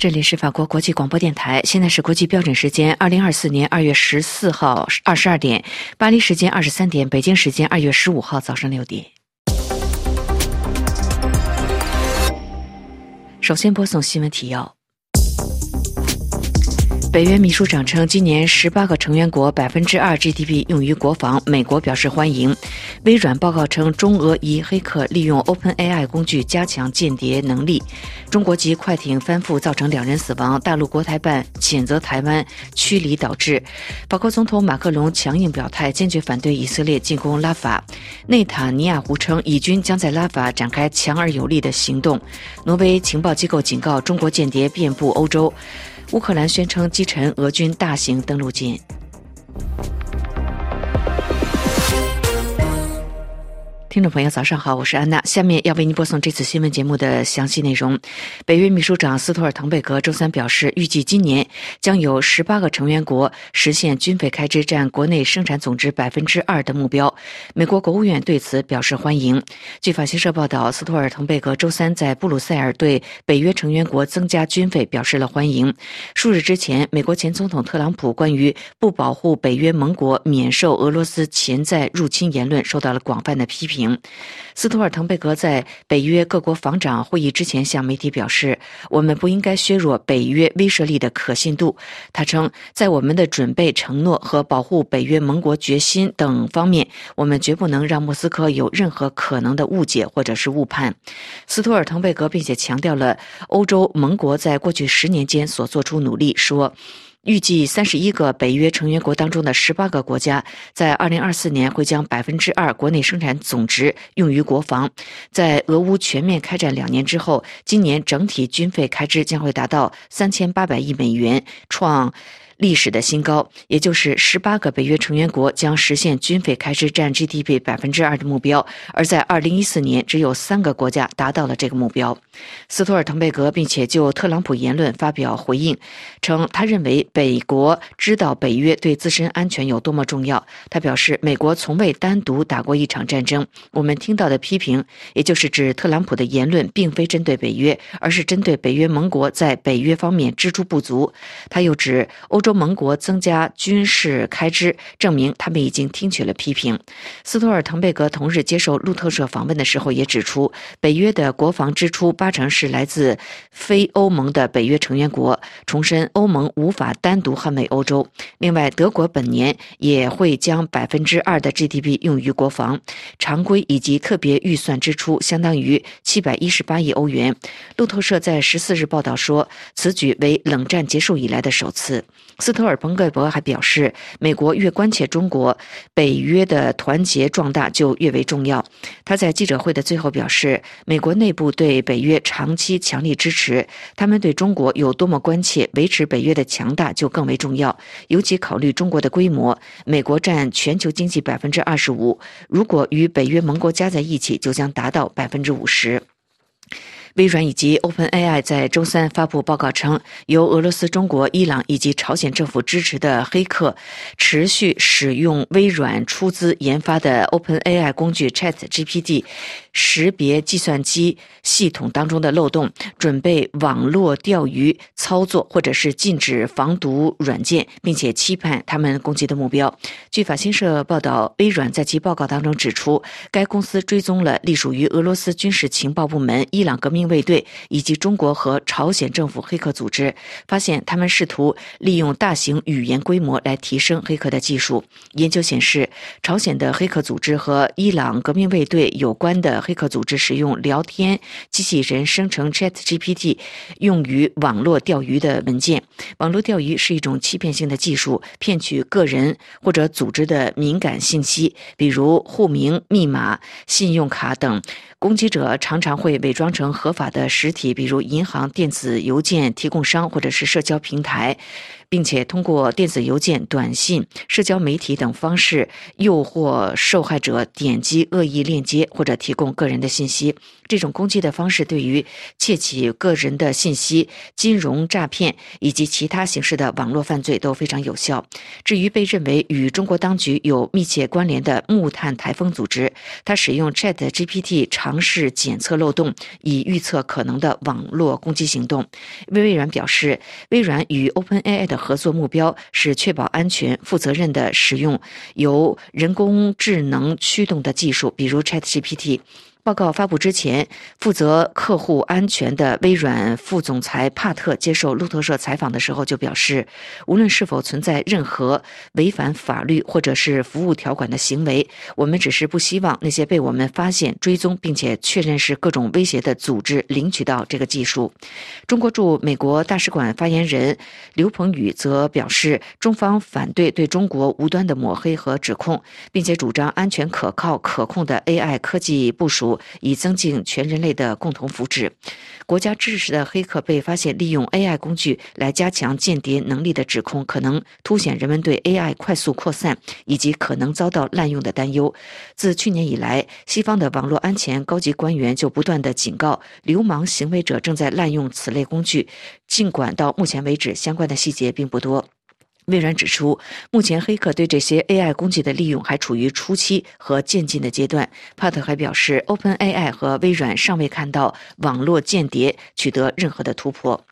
这里是法国国际广播电台，现在是国际标准时间二零二四年二月十四号二十二点，巴黎时间二十三点，北京时间二月十五号早上六点。首先播送新闻提要。北约秘书长称，今年十八个成员国百分之二 GDP 用于国防，美国表示欢迎。微软报告称，中俄疑黑客利用 OpenAI 工具加强间谍能力。中国籍快艇翻覆造成两人死亡，大陆国台办谴责台湾驱离导致。法国总统马克龙强硬表态，坚决反对以色列进攻拉法。内塔尼亚胡称，以军将在拉法展开强而有力的行动。挪威情报机构警告，中国间谍遍布欧洲。乌克兰宣称击沉俄军大型登陆舰。听众朋友，早上好，我是安娜。下面要为您播送这次新闻节目的详细内容。北约秘书长斯托尔滕贝格周三表示，预计今年将有十八个成员国实现军费开支占国内生产总值百分之二的目标。美国国务院对此表示欢迎。据法新社报道，斯托尔滕贝格周三在布鲁塞尔对北约成员国增加军费表示了欢迎。数日之前，美国前总统特朗普关于不保护北约盟国免受俄罗斯潜在入侵言论受到了广泛的批评。斯托尔滕贝格在北约各国防长会议之前向媒体表示：“我们不应该削弱北约威慑力的可信度。”他称：“在我们的准备、承诺和保护北约盟国决心等方面，我们绝不能让莫斯科有任何可能的误解或者是误判。”斯托尔滕贝格并且强调了欧洲盟国在过去十年间所做出努力，说。预计三十一个北约成员国当中的十八个国家，在二零二四年会将百分之二国内生产总值用于国防。在俄乌全面开战两年之后，今年整体军费开支将会达到三千八百亿美元，创。历史的新高，也就是十八个北约成员国将实现军费开支占 GDP 百分之二的目标，而在二零一四年，只有三个国家达到了这个目标。斯托尔滕贝格并且就特朗普言论发表回应，称他认为北国知道北约对自身安全有多么重要。他表示，美国从未单独打过一场战争。我们听到的批评，也就是指特朗普的言论，并非针对北约，而是针对北约盟国在北约方面支出不足。他又指欧洲。盟国增加军事开支，证明他们已经听取了批评。斯托尔滕贝格同日接受路透社访问的时候也指出，北约的国防支出八成是来自非欧盟的北约成员国，重申欧盟无法单独捍卫欧洲。另外，德国本年也会将百分之二的 GDP 用于国防，常规以及特别预算支出相当于七百一十八亿欧元。路透社在十四日报道说，此举为冷战结束以来的首次。斯托尔彭格伯还表示，美国越关切中国，北约的团结壮大就越为重要。他在记者会的最后表示，美国内部对北约长期强力支持，他们对中国有多么关切，维持北约的强大就更为重要。尤其考虑中国的规模，美国占全球经济百分之二十五，如果与北约盟国加在一起，就将达到百分之五十。微软以及 OpenAI 在周三发布报告称，由俄罗斯、中国、伊朗以及朝鲜政府支持的黑客持续使用微软出资研发的 OpenAI 工具 ChatGPT。识别计算机系统当中的漏洞，准备网络钓鱼操作，或者是禁止防毒软件，并且期盼他们攻击的目标。据法新社报道，微软在其报告当中指出，该公司追踪了隶属于俄罗斯军事情报部门、伊朗革命卫队以及中国和朝鲜政府黑客组织，发现他们试图利用大型语言规模来提升黑客的技术。研究显示，朝鲜的黑客组织和伊朗革命卫队有关的。黑客组织使用聊天机器人生成 Chat GPT，用于网络钓鱼的文件。网络钓鱼是一种欺骗性的技术，骗取个人或者组织的敏感信息，比如户名、密码、信用卡等。攻击者常常会伪装成合法的实体，比如银行、电子邮件提供商或者是社交平台。并且通过电子邮件、短信、社交媒体等方式诱惑受害者点击恶意链接或者提供个人的信息。这种攻击的方式对于窃取个人的信息、金融诈骗以及其他形式的网络犯罪都非常有效。至于被认为与中国当局有密切关联的木炭台风组织，它使用 Chat GPT 尝试检测漏洞，以预测可能的网络攻击行动。微软表示，微软与 OpenAI 的合作目标是确保安全、负责任的使用由人工智能驱动的技术，比如 Chat GPT。报告发布之前，负责客户安全的微软副总裁帕特接受路透社采访的时候就表示，无论是否存在任何违反法律或者是服务条款的行为，我们只是不希望那些被我们发现、追踪并且确认是各种威胁的组织领取到这个技术。中国驻美国大使馆发言人刘鹏宇则表示，中方反对对中国无端的抹黑和指控，并且主张安全、可靠、可控的 AI 科技部署。以增进全人类的共同福祉。国家支持的黑客被发现利用 AI 工具来加强间谍能力的指控，可能凸显人们对 AI 快速扩散以及可能遭到滥用的担忧。自去年以来，西方的网络安全高级官员就不断的警告，流氓行为者正在滥用此类工具。尽管到目前为止，相关的细节并不多。微软指出，目前黑客对这些 AI 工具的利用还处于初期和渐进的阶段。帕特还表示，OpenAI 和微软尚未看到网络间谍取得任何的突破。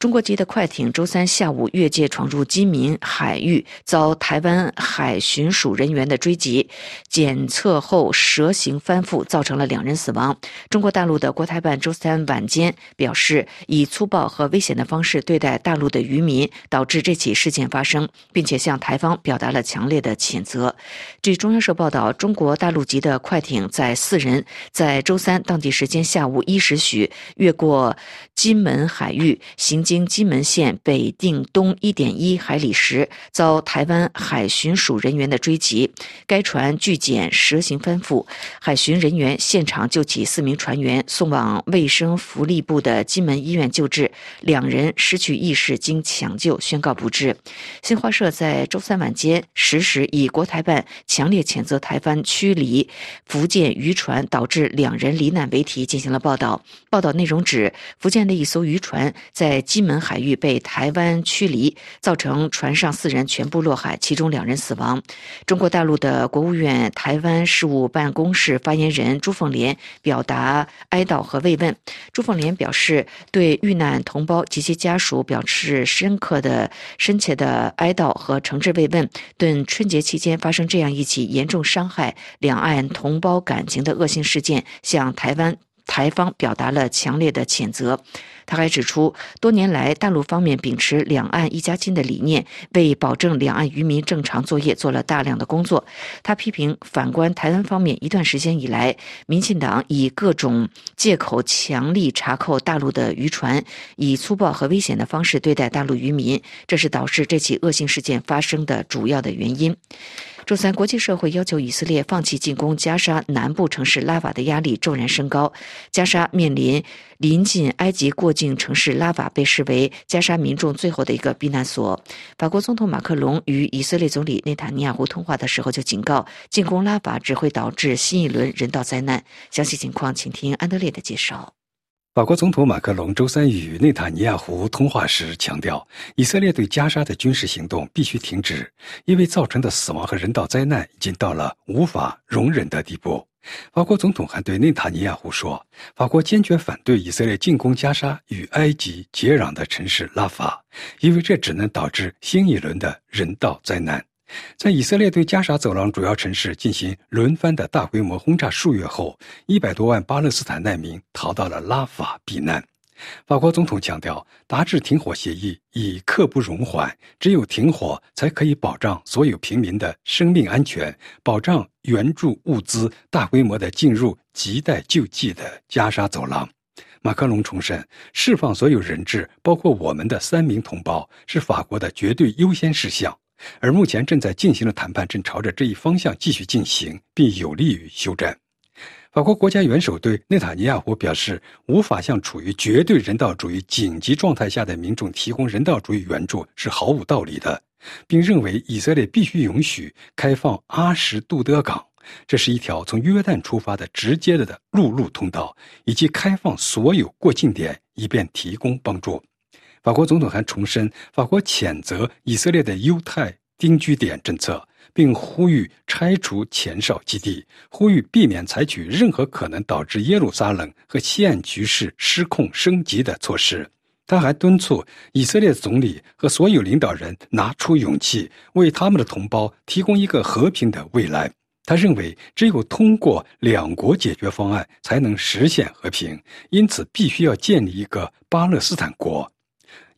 中国籍的快艇周三下午越界闯入金门海域，遭台湾海巡署人员的追击，检测后蛇形翻覆，造成了两人死亡。中国大陆的国台办周三晚间表示，以粗暴和危险的方式对待大陆的渔民，导致这起事件发生，并且向台方表达了强烈的谴责。据中央社报道，中国大陆籍的快艇载四人在周三当地时间下午一时许越过金门海域，行。经金门县北定东一点一海里时，遭台湾海巡署人员的追击，该船拒检蛇形翻覆，海巡人员现场救起四名船员，送往卫生福利部的金门医院救治，两人失去意识，经抢救宣告不治。新华社在周三晚间十时以国台办强烈谴责台湾驱离福建渔船，导致两人罹难为题进行了报道。报道内容指，福建的一艘渔船在金。金门海域被台湾驱离，造成船上四人全部落海，其中两人死亡。中国大陆的国务院台湾事务办公室发言人朱凤莲表达哀悼和慰问。朱凤莲表示，对遇难同胞及其家属表示深刻的、深切的哀悼和诚挚慰问，对春节期间发生这样一起严重伤害两岸同胞感情的恶性事件，向台湾。台方表达了强烈的谴责。他还指出，多年来大陆方面秉持两岸一家亲的理念，为保证两岸渔民正常作业做了大量的工作。他批评，反观台湾方面，一段时间以来，民进党以各种借口强力查扣大陆的渔船，以粗暴和危险的方式对待大陆渔民，这是导致这起恶性事件发生的主要的原因。周三，国际社会要求以色列放弃进攻加沙南部城市拉法的压力骤然升高。加沙面临临近埃及过境城市拉法，被视为加沙民众最后的一个避难所。法国总统马克龙与以色列总理内塔尼亚胡通话的时候就警告，进攻拉法只会导致新一轮人道灾难。详细情况，请听安德烈的介绍。法国总统马克龙周三与内塔尼亚胡通话时强调，以色列对加沙的军事行动必须停止，因为造成的死亡和人道灾难已经到了无法容忍的地步。法国总统还对内塔尼亚胡说：“法国坚决反对以色列进攻加沙与埃及接壤的城市拉法，因为这只能导致新一轮的人道灾难。”在以色列对加沙走廊主要城市进行轮番的大规模轰炸数月后，一百多万巴勒斯坦难民逃到了拉法避难。法国总统强调，达至停火协议已刻不容缓，只有停火才可以保障所有平民的生命安全，保障援助物资大规模的进入亟待救济的加沙走廊。马克龙重申，释放所有人质，包括我们的三名同胞，是法国的绝对优先事项。而目前正在进行的谈判正朝着这一方向继续进行，并有利于休战。法国国家元首对内塔尼亚胡表示，无法向处于绝对人道主义紧急状态下的民众提供人道主义援助是毫无道理的，并认为以色列必须允许开放阿什杜德港，这是一条从约旦出发的直接的陆路通道，以及开放所有过境点，以便提供帮助。法国总统还重申，法国谴责以色列的犹太定居点政策。并呼吁拆除前哨基地，呼吁避免采取任何可能导致耶路撒冷和西岸局势失控升级的措施。他还敦促以色列总理和所有领导人拿出勇气，为他们的同胞提供一个和平的未来。他认为，只有通过两国解决方案，才能实现和平。因此，必须要建立一个巴勒斯坦国。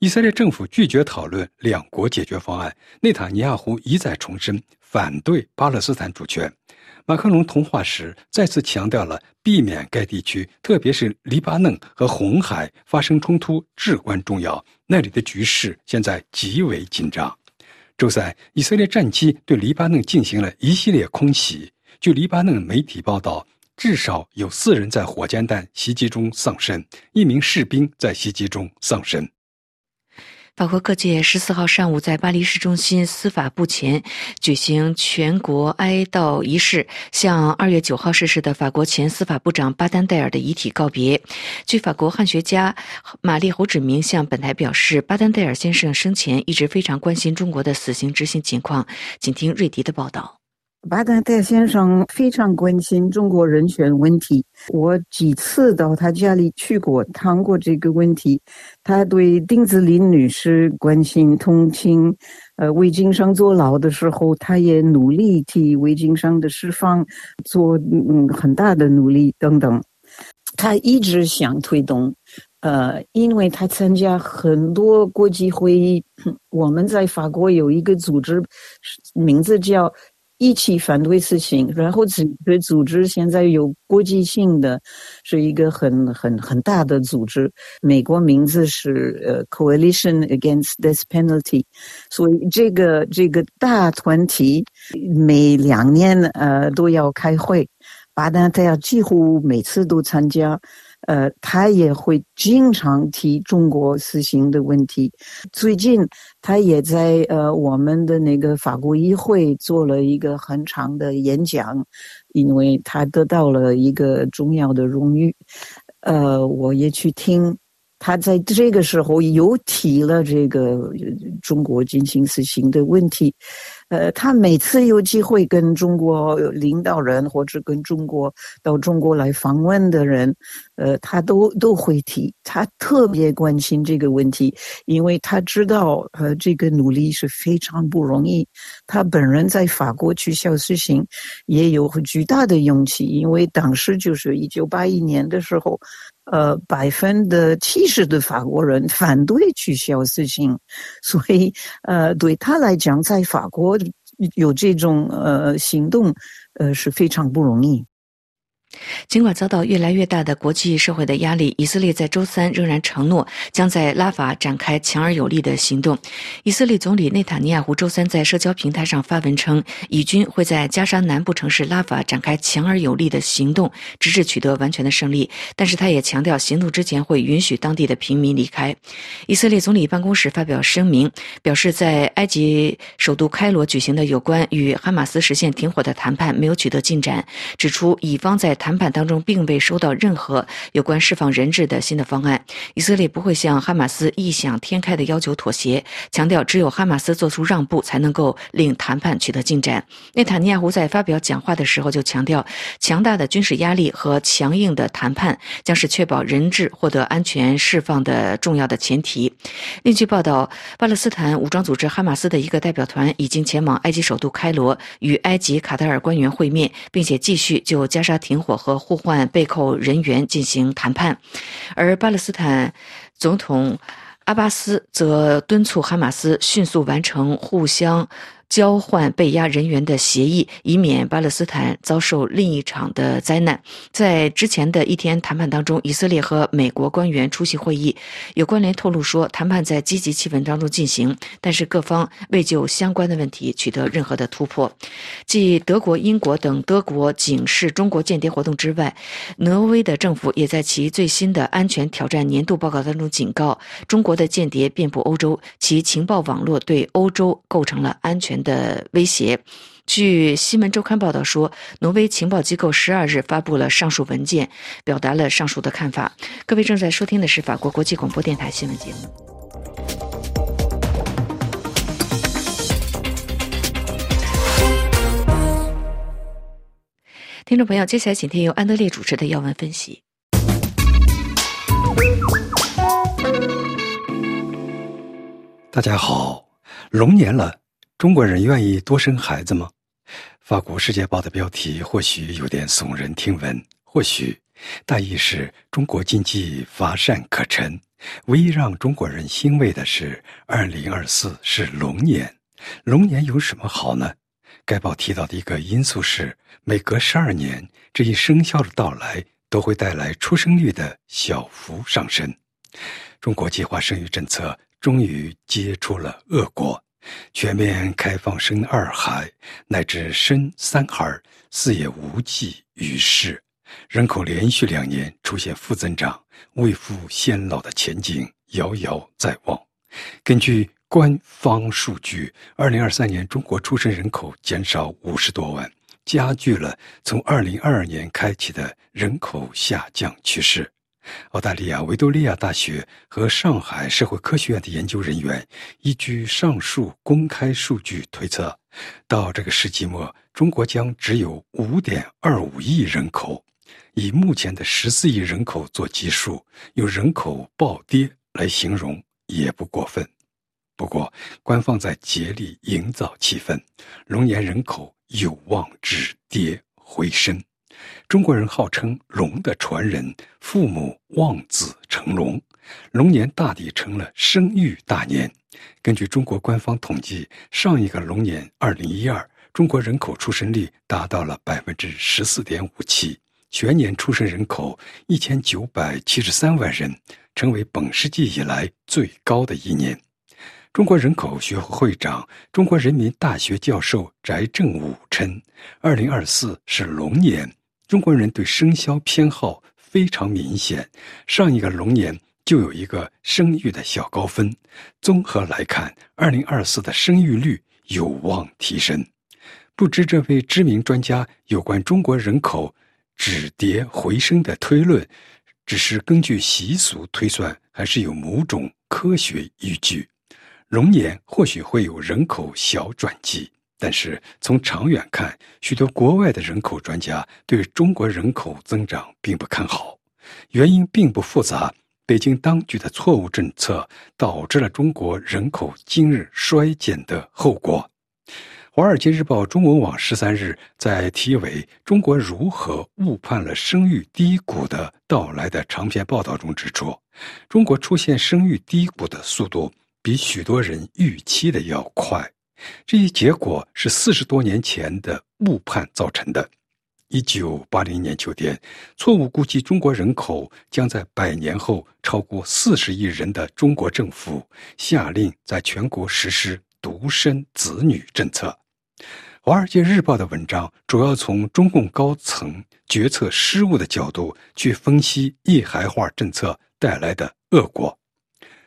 以色列政府拒绝讨论两国解决方案。内塔尼亚胡一再重申。反对巴勒斯坦主权。马克龙通话时再次强调了避免该地区，特别是黎巴嫩和红海发生冲突至关重要。那里的局势现在极为紧张。周三，以色列战机对黎巴嫩进行了一系列空袭。据黎巴嫩媒体报道，至少有四人在火箭弹袭击中丧生，一名士兵在袭击中丧生。法国各界十四号上午在巴黎市中心司法部前举行全国哀悼仪式，向二月九号逝世的法国前司法部长巴丹戴尔的遗体告别。据法国汉学家玛丽侯志明向本台表示，巴丹戴尔先生生前一直非常关心中国的死刑执行情况。请听瑞迪的报道。巴丹特先生非常关心中国人权问题，我几次到他家里去过，谈过这个问题。他对丁子霖女士关心、同情。呃，魏京生坐牢的时候，他也努力替魏京生的释放做嗯很大的努力等等。他一直想推动，呃，因为他参加很多国际会议。我们在法国有一个组织，名字叫。一起反对死刑，然后这个组织现在有国际性的，是一个很很很大的组织。美国名字是呃 Coalition Against Death Penalty，所以这个这个大团体每两年呃都要开会，巴丹他要几乎每次都参加。呃，他也会经常提中国死刑的问题。最近，他也在呃我们的那个法国议会做了一个很长的演讲，因为他得到了一个重要的荣誉。呃，我也去听。他在这个时候又提了这个中国进行死刑的问题。呃，他每次有机会跟中国领导人或者跟中国到中国来访问的人，呃，他都都会提，他特别关心这个问题，因为他知道，呃，这个努力是非常不容易。他本人在法国去消死刑也有巨大的勇气，因为当时就是一九八一年的时候，呃，百分之七十的法国人反对取消死刑，所以，呃，对他来讲，在法国。有这种呃行动，呃是非常不容易。尽管遭到越来越大的国际社会的压力，以色列在周三仍然承诺将在拉法展开强而有力的行动。以色列总理内塔尼亚胡周三在社交平台上发文称，以军会在加沙南部城市拉法展开强而有力的行动，直至取得完全的胜利。但是他也强调，行动之前会允许当地的平民离开。以色列总理办公室发表声明，表示在埃及首都开罗举行的有关与哈马斯实现停火的谈判没有取得进展，指出以方在谈判当中并未收到任何有关释放人质的新的方案。以色列不会向哈马斯异想天开的要求妥协，强调只有哈马斯做出让步，才能够令谈判取得进展。内塔尼亚胡在发表讲话的时候就强调，强大的军事压力和强硬的谈判将是确保人质获得安全释放的重要的前提。另据报道，巴勒斯坦武装组织哈马斯的一个代表团已经前往埃及首都开罗，与埃及、卡塔尔官员会面，并且继续就加沙停火。和互换被扣人员进行谈判，而巴勒斯坦总统阿巴斯则敦促哈马斯迅速完成互相。交换被押人员的协议，以免巴勒斯坦遭受另一场的灾难。在之前的一天谈判当中，以色列和美国官员出席会议，有关联透露说，谈判在积极气氛当中进行，但是各方未就相关的问题取得任何的突破。继德国、英国等德国警示中国间谍活动之外，挪威的政府也在其最新的安全挑战年度报告当中警告，中国的间谍遍布欧洲，其情报网络对欧洲构成了安全的威胁。据《新闻周刊》报道说，挪威情报机构十二日发布了上述文件，表达了上述的看法。各位正在收听的是法国国际广播电台新闻节目。听众朋友，接下来请听由安德烈主持的要闻分析。大家好，龙年了。中国人愿意多生孩子吗？法国《世界报》的标题或许有点耸人听闻，或许大意是中国经济乏善可陈。唯一让中国人欣慰的是，二零二四是龙年。龙年有什么好呢？该报提到的一个因素是，每隔十二年，这一生肖的到来都会带来出生率的小幅上升。中国计划生育政策终于结出了恶果。全面开放生二孩乃至生三孩，似也无济于事。人口连续两年出现负增长，未富先老的前景遥遥在望。根据官方数据，二零二三年中国出生人口减少五十多万，加剧了从二零二二年开启的人口下降趋势。澳大利亚维多利亚大学和上海社会科学院的研究人员依据上述公开数据推测，到这个世纪末，中国将只有5.25亿人口。以目前的14亿人口做基数，用人口暴跌来形容也不过分。不过，官方在竭力营造气氛，龙年人口有望止跌回升。中国人号称“龙的传人”，父母望子成龙，龙年大抵成了生育大年。根据中国官方统计，上一个龙年二零一二，中国人口出生率达到了百分之十四点五七，全年出生人口一千九百七十三万人，成为本世纪以来最高的一年。中国人口学会会长、中国人民大学教授翟正武称：“二零二四是龙年。”中国人对生肖偏好非常明显，上一个龙年就有一个生育的小高分。综合来看，二零二四的生育率有望提升。不知这位知名专家有关中国人口止跌回升的推论，只是根据习俗推算，还是有某种科学依据？龙年或许会有人口小转机。但是从长远看，许多国外的人口专家对中国人口增长并不看好，原因并不复杂。北京当局的错误政策导致了中国人口今日衰减的后果。《华尔街日报》中文网十三日在题为《中国如何误判了生育低谷的到来》的长篇报道中指出，中国出现生育低谷的速度比许多人预期的要快。这一结果是四十多年前的误判造成的。一九八零年秋天，错误估计中国人口将在百年后超过四十亿人的中国政府下令在全国实施独生子女政策。《华尔街日报》的文章主要从中共高层决策失误的角度去分析一孩化政策带来的恶果。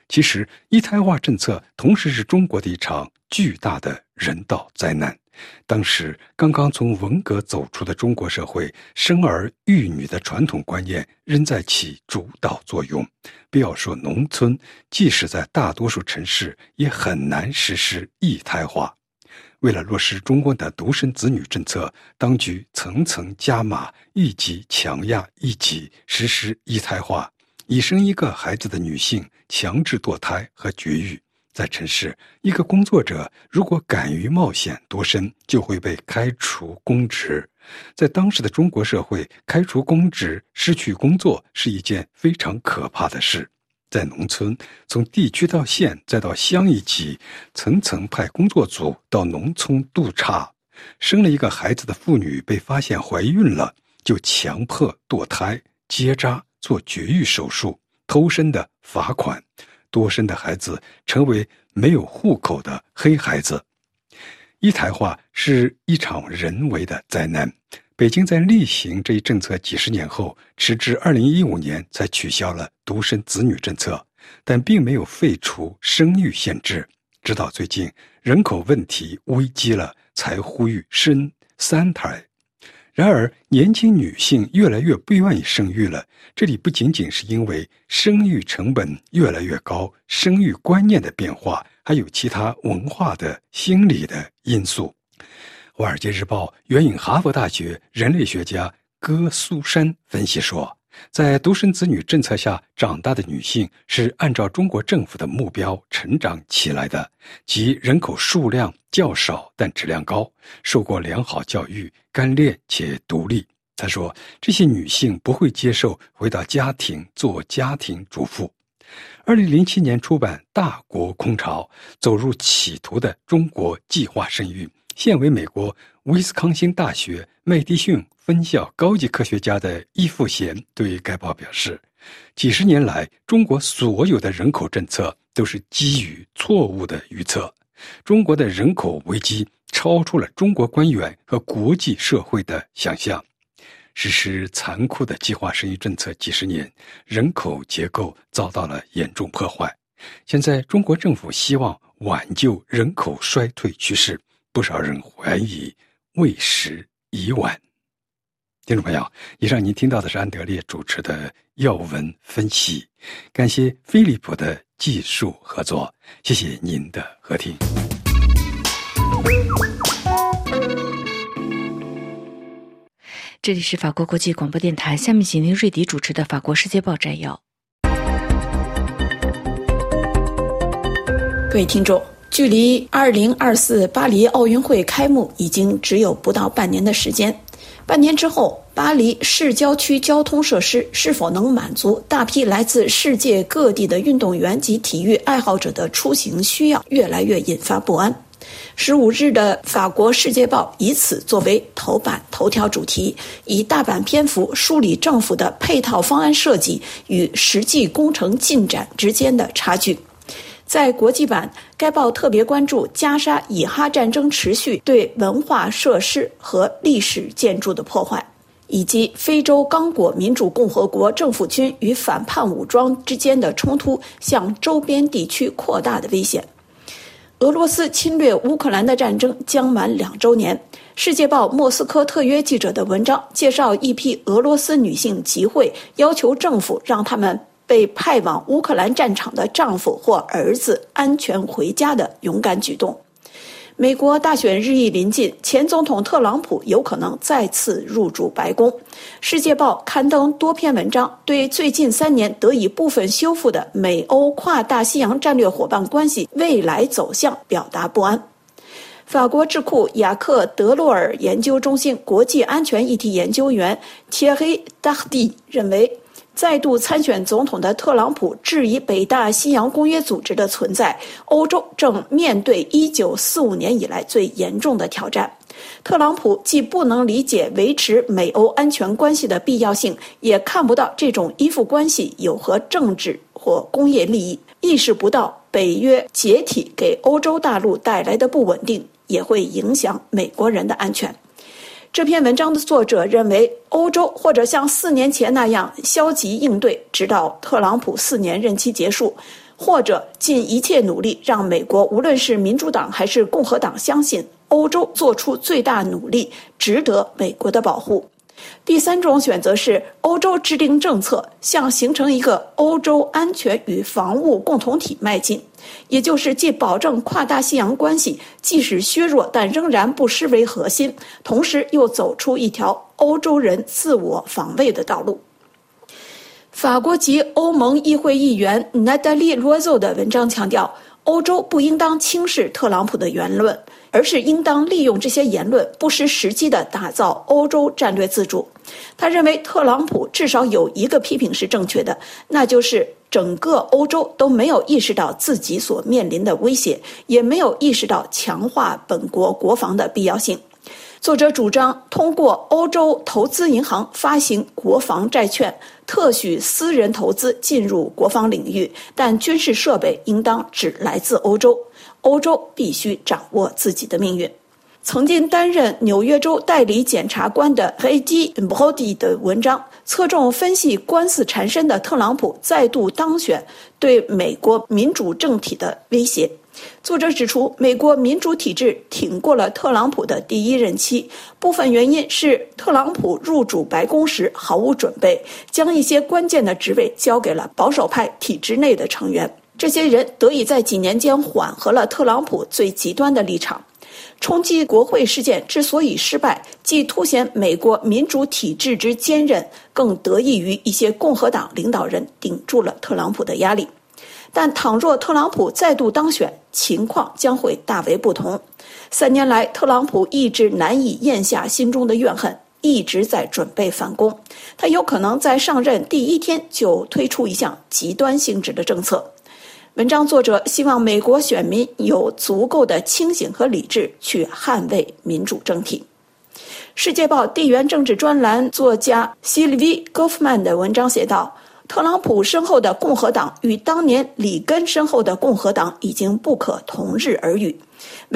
其实，一胎化政策同时是中国的一场巨大的人道灾难。当时刚刚从文革走出的中国社会，生儿育女的传统观念仍在起主导作用。不要说农村，即使在大多数城市，也很难实施一胎化。为了落实中国的独生子女政策，当局层层加码，一级强压一级，实施一胎化。已生一个孩子的女性强制堕胎和绝育，在城市，一个工作者如果敢于冒险多生，就会被开除公职。在当时的中国社会，开除公职、失去工作是一件非常可怕的事。在农村，从地区到县再到乡一级，层层派工作组到农村督查。生了一个孩子的妇女被发现怀孕了，就强迫堕胎、结扎、做绝育手术，偷生的罚款，多生的孩子成为没有户口的黑孩子。一台化是一场人为的灾难。北京在例行这一政策几十年后，直至二零一五年才取消了独生子女政策，但并没有废除生育限制。直到最近，人口问题危机了，才呼吁生三胎。然而，年轻女性越来越不愿意生育了。这里不仅仅是因为生育成本越来越高，生育观念的变化，还有其他文化的、心理的因素。《华尔街日报》援引哈佛大学人类学家戈苏珊分析说，在独生子女政策下长大的女性是按照中国政府的目标成长起来的，即人口数量较少但质量高，受过良好教育，干练且独立。他说，这些女性不会接受回到家庭做家庭主妇。二零零七年出版《大国空巢：走入企图的中国计划生育》。现为美国威斯康星大学麦迪逊分校高级科学家的易富贤对该报表示：“几十年来，中国所有的人口政策都是基于错误的预测。中国的人口危机超出了中国官员和国际社会的想象。实施残酷的计划生育政策几十年，人口结构遭到了严重破坏。现在，中国政府希望挽救人口衰退趋势。”不少人怀疑为时已晚。听众朋友，以上您听到的是安德烈主持的要闻分析，感谢飞利浦的技术合作，谢谢您的合听。这里是法国国际广播电台，下面请您瑞迪主持的《法国世界报》摘要。各位听众。距离二零二四巴黎奥运会开幕已经只有不到半年的时间。半年之后，巴黎市郊区交通设施是否能满足大批来自世界各地的运动员及体育爱好者的出行需要，越来越引发不安。十五日的法国《世界报》以此作为头版头条主题，以大版篇幅梳理政府的配套方案设计与实际工程进展之间的差距。在国际版，该报特别关注加沙以哈战争持续对文化设施和历史建筑的破坏，以及非洲刚果民主共和国政府军与反叛武装之间的冲突向周边地区扩大的危险。俄罗斯侵略乌克兰的战争将满两周年。世界报莫斯科特约记者的文章介绍一批俄罗斯女性集会，要求政府让他们。被派往乌克兰战场的丈夫或儿子安全回家的勇敢举动。美国大选日益临近，前总统特朗普有可能再次入主白宫。《世界报》刊登多篇文章，对最近三年得以部分修复的美欧跨大西洋战略伙伴关系未来走向表达不安。法国智库雅克德洛尔研究中心国际安全议题研究员切黑达蒂认为。再度参选总统的特朗普质疑北大西洋公约组织的存在，欧洲正面对1945年以来最严重的挑战。特朗普既不能理解维持美欧安全关系的必要性，也看不到这种依附关系有何政治或工业利益，意识不到北约解体给欧洲大陆带来的不稳定也会影响美国人的安全。这篇文章的作者认为，欧洲或者像四年前那样消极应对，直到特朗普四年任期结束，或者尽一切努力让美国，无论是民主党还是共和党，相信欧洲做出最大努力，值得美国的保护。第三种选择是欧洲制定政策，向形成一个欧洲安全与防务共同体迈进，也就是既保证跨大西洋关系即使削弱，但仍然不失为核心，同时又走出一条欧洲人自我防卫的道路。法国籍欧盟议会议员纳达利·罗佐的文章强调。欧洲不应当轻视特朗普的言论，而是应当利用这些言论，不失时机地打造欧洲战略自主。他认为特朗普至少有一个批评是正确的，那就是整个欧洲都没有意识到自己所面临的威胁，也没有意识到强化本国国防的必要性。作者主张通过欧洲投资银行发行国防债券，特许私人投资进入国防领域，但军事设备应当只来自欧洲。欧洲必须掌握自己的命运。曾经担任纽约州代理检察官的黑基·布 d 迪的文章，侧重分析官司缠身的特朗普再度当选对美国民主政体的威胁。作者指出，美国民主体制挺过了特朗普的第一任期，部分原因是特朗普入主白宫时毫无准备，将一些关键的职位交给了保守派体制内的成员。这些人得以在几年间缓和了特朗普最极端的立场。冲击国会事件之所以失败，既凸显美国民主体制之坚韧，更得益于一些共和党领导人顶住了特朗普的压力。但倘若特朗普再度当选，情况将会大为不同。三年来，特朗普一直难以咽下心中的怨恨，一直在准备反攻。他有可能在上任第一天就推出一项极端性质的政策。文章作者希望美国选民有足够的清醒和理智去捍卫民主政体。《世界报》地缘政治专栏作家希利维·戈夫曼的文章写道。特朗普身后的共和党与当年里根身后的共和党已经不可同日而语。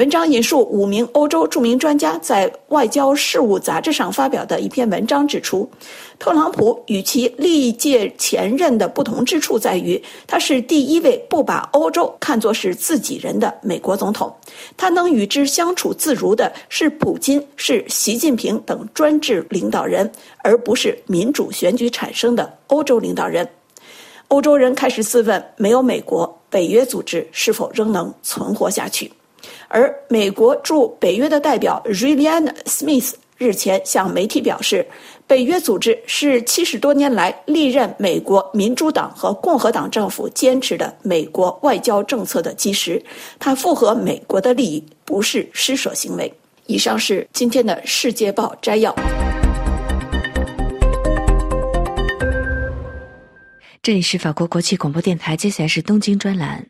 文章引述五名欧洲著名专家在《外交事务》杂志上发表的一篇文章指出，特朗普与其历届前任的不同之处在于，他是第一位不把欧洲看作是自己人的美国总统。他能与之相处自如的是普京、是习近平等专制领导人，而不是民主选举产生的欧洲领导人。欧洲人开始自问：没有美国，北约组织是否仍能存活下去？而美国驻北约的代表 r i l l a n Smith 日前向媒体表示，北约组织是七十多年来历任美国民主党和共和党政府坚持的美国外交政策的基石，它符合美国的利益，不是施舍行为。以上是今天的《世界报》摘要。这里是法国国际广播电台，接下来是东京专栏。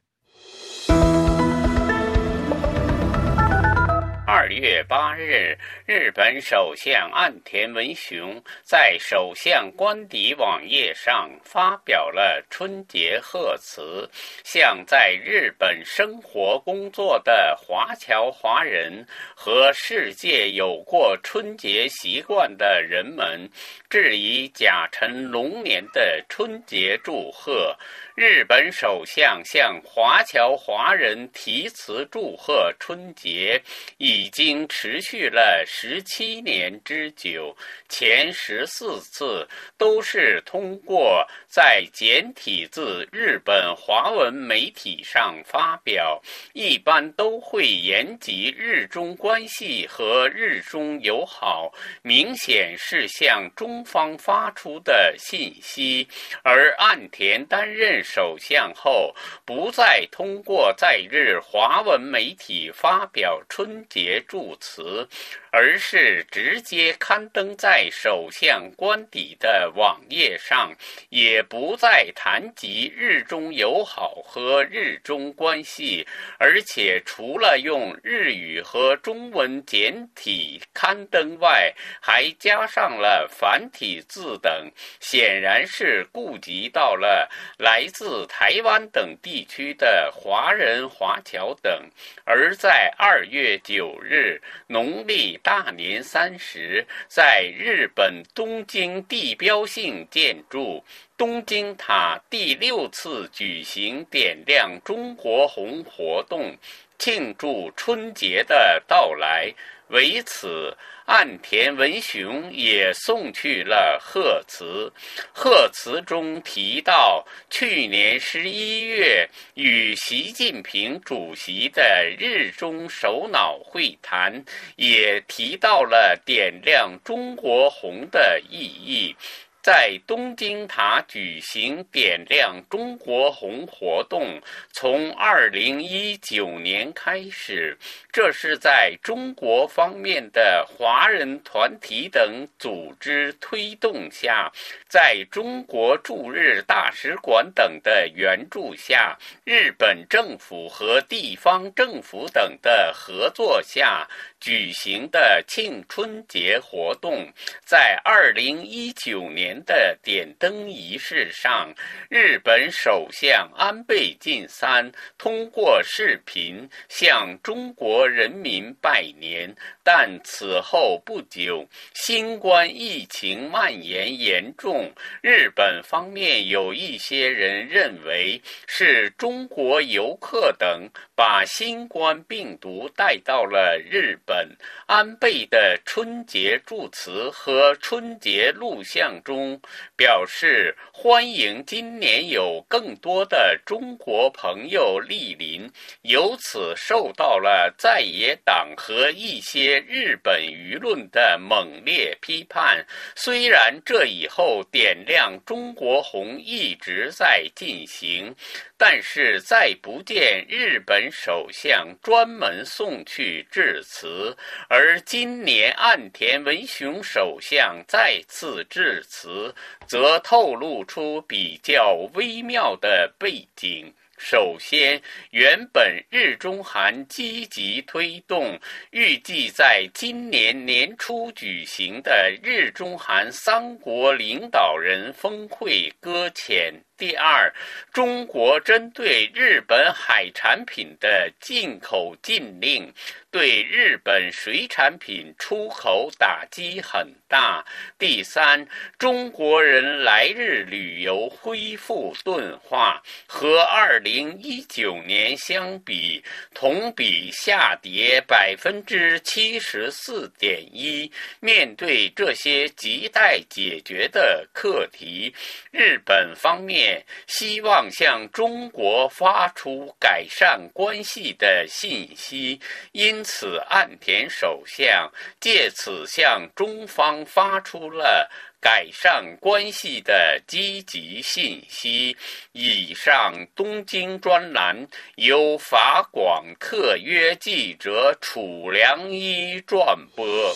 月八日，日本首相岸田文雄在首相官邸网页上发表了春节贺词，向在日本生活工作的华侨华人和世界有过春节习惯的人们致以甲辰龙年的春节祝贺。日本首相向华侨华人题词祝贺春节，已经经持续了十七年之久。前十四次都是通过在简体字日本华文媒体上发表，一般都会言及日中关系和日中友好，明显是向中方发出的信息。而岸田担任。首相后不再通过在日华文媒体发表春节祝词。而是直接刊登在首相官邸的网页上，也不再谈及日中友好和日中关系，而且除了用日语和中文简体刊登外，还加上了繁体字等，显然是顾及到了来自台湾等地区的华人华侨等。而在二月九日，农历。大年三十，在日本东京地标性建筑东京塔第六次举行点亮中国红活动，庆祝春节的到来。为此，岸田文雄也送去了贺词。贺词中提到，去年十一月与习近平主席的日中首脑会谈，也提到了点亮中国红的意义。在东京塔举行点亮中国红活动，从二零一九年开始，这是在中国方面的华人团体等组织推动下，在中国驻日大使馆等的援助下，日本政府和地方政府等的合作下。举行的庆春节活动，在二零一九年的点灯仪式上，日本首相安倍晋三通过视频向中国人民拜年。但此后不久，新冠疫情蔓延严重，日本方面有一些人认为是中国游客等把新冠病毒带到了日本。安倍的春节祝词和春节录像中表示，欢迎今年有更多的中国朋友莅临，由此受到了在野党和一些日本舆论的猛烈批判。虽然这以后点亮中国红一直在进行。但是再不见日本首相专门送去致辞，而今年岸田文雄首相再次致辞，则透露出比较微妙的背景。首先，原本日中韩积极推动，预计在今年年初举行的日中韩三国领导人峰会搁浅。第二，中国针对日本海产品的进口禁令，对日本水产品出口打击很大。第三，中国人来日旅游恢复钝化，和二零一九年相比，同比下跌百分之七十四点一。面对这些亟待解决的课题，日本方面。希望向中国发出改善关系的信息，因此岸田首相借此向中方发出了改善关系的积极信息。以上东京专栏由法广特约记者楚良一转播。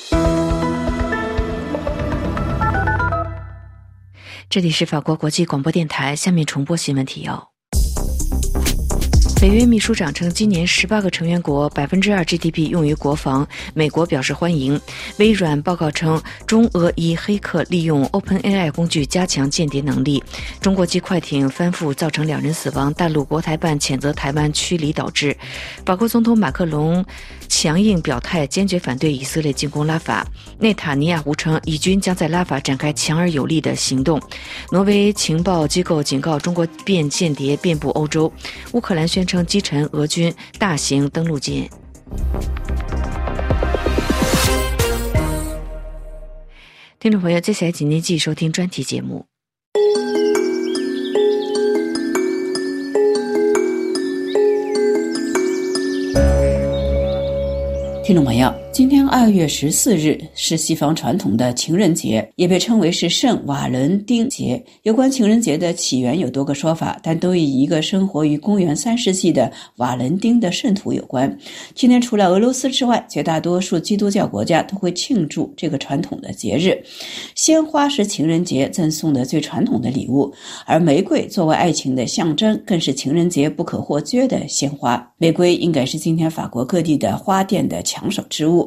这里是法国国际广播电台，下面重播新闻提要。北约秘书长称，今年十八个成员国百分之二 GDP 用于国防，美国表示欢迎。微软报告称，中俄一黑客利用 OpenAI 工具加强间谍能力。中国籍快艇翻覆造成两人死亡，大陆国台办谴责台湾驱离导致。法国总统马克龙。强硬表态，坚决反对以色列进攻拉法。内塔尼亚胡称，以军将在拉法展开强而有力的行动。挪威情报机构警告中国变间谍遍布欧洲。乌克兰宣称击沉俄军大型登陆舰。听众朋友，接下来请您继续收听专题节目。听众朋友。今天二月十四日是西方传统的情人节，也被称为是圣瓦伦丁节。有关情人节的起源有多个说法，但都与一个生活于公元三世纪的瓦伦丁的圣徒有关。今天除了俄罗斯之外，绝大多数基督教国家都会庆祝这个传统的节日。鲜花是情人节赠送的最传统的礼物，而玫瑰作为爱情的象征，更是情人节不可或缺的鲜花。玫瑰应该是今天法国各地的花店的抢手之物。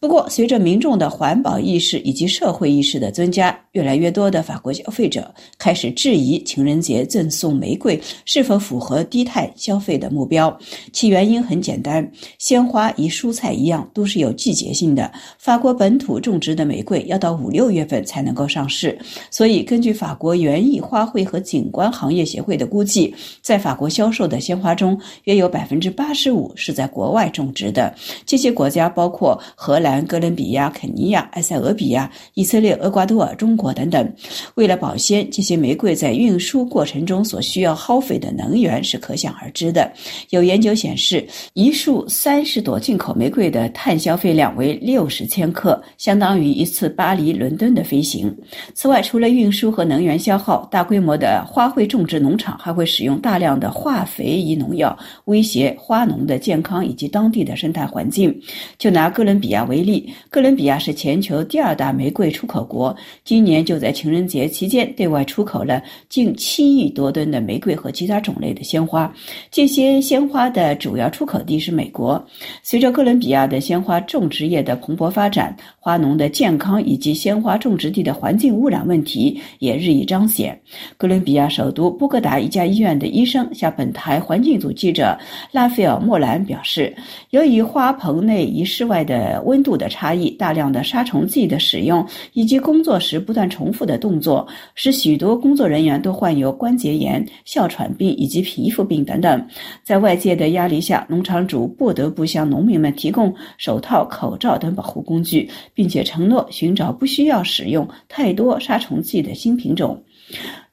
不过，随着民众的环保意识以及社会意识的增加，越来越多的法国消费者开始质疑情人节赠送玫瑰是否符合低碳消费的目标。其原因很简单：鲜花与蔬菜一样，都是有季节性的。法国本土种植的玫瑰要到五六月份才能够上市，所以根据法国园艺花卉和景观行业协会的估计，在法国销售的鲜花中，约有百分之八十五是在国外种植的。这些国家包括。荷兰、哥伦比亚、肯尼亚、埃塞俄比亚、以色列、厄瓜多尔、中国等等。为了保鲜，这些玫瑰在运输过程中所需要耗费的能源是可想而知的。有研究显示，一束三十朵进口玫瑰的碳消费量为六十千克，相当于一次巴黎伦敦的飞行。此外，除了运输和能源消耗，大规模的花卉种植农场还会使用大量的化肥与农药，威胁花农的健康以及当地的生态环境。就拿哥伦比亚为例，哥伦比亚是全球第二大玫瑰出口国，今年就在情人节期间对外出口了近七亿多吨的玫瑰和其他种类的鲜花。这些鲜花的主要出口地是美国。随着哥伦比亚的鲜花种植业的蓬勃发展，花农的健康以及鲜花种植地的环境污染问题也日益彰显。哥伦比亚首都波哥达一家医院的医生向本台环境组记者拉斐尔·莫兰表示，由于花棚内一室外的温度的差异、大量的杀虫剂的使用以及工作时不断重复的动作，使许多工作人员都患有关节炎、哮喘病以及皮肤病等等。在外界的压力下，农场主不得不向农民们提供手套、口罩等保护工具，并且承诺寻找不需要使用太多杀虫剂的新品种。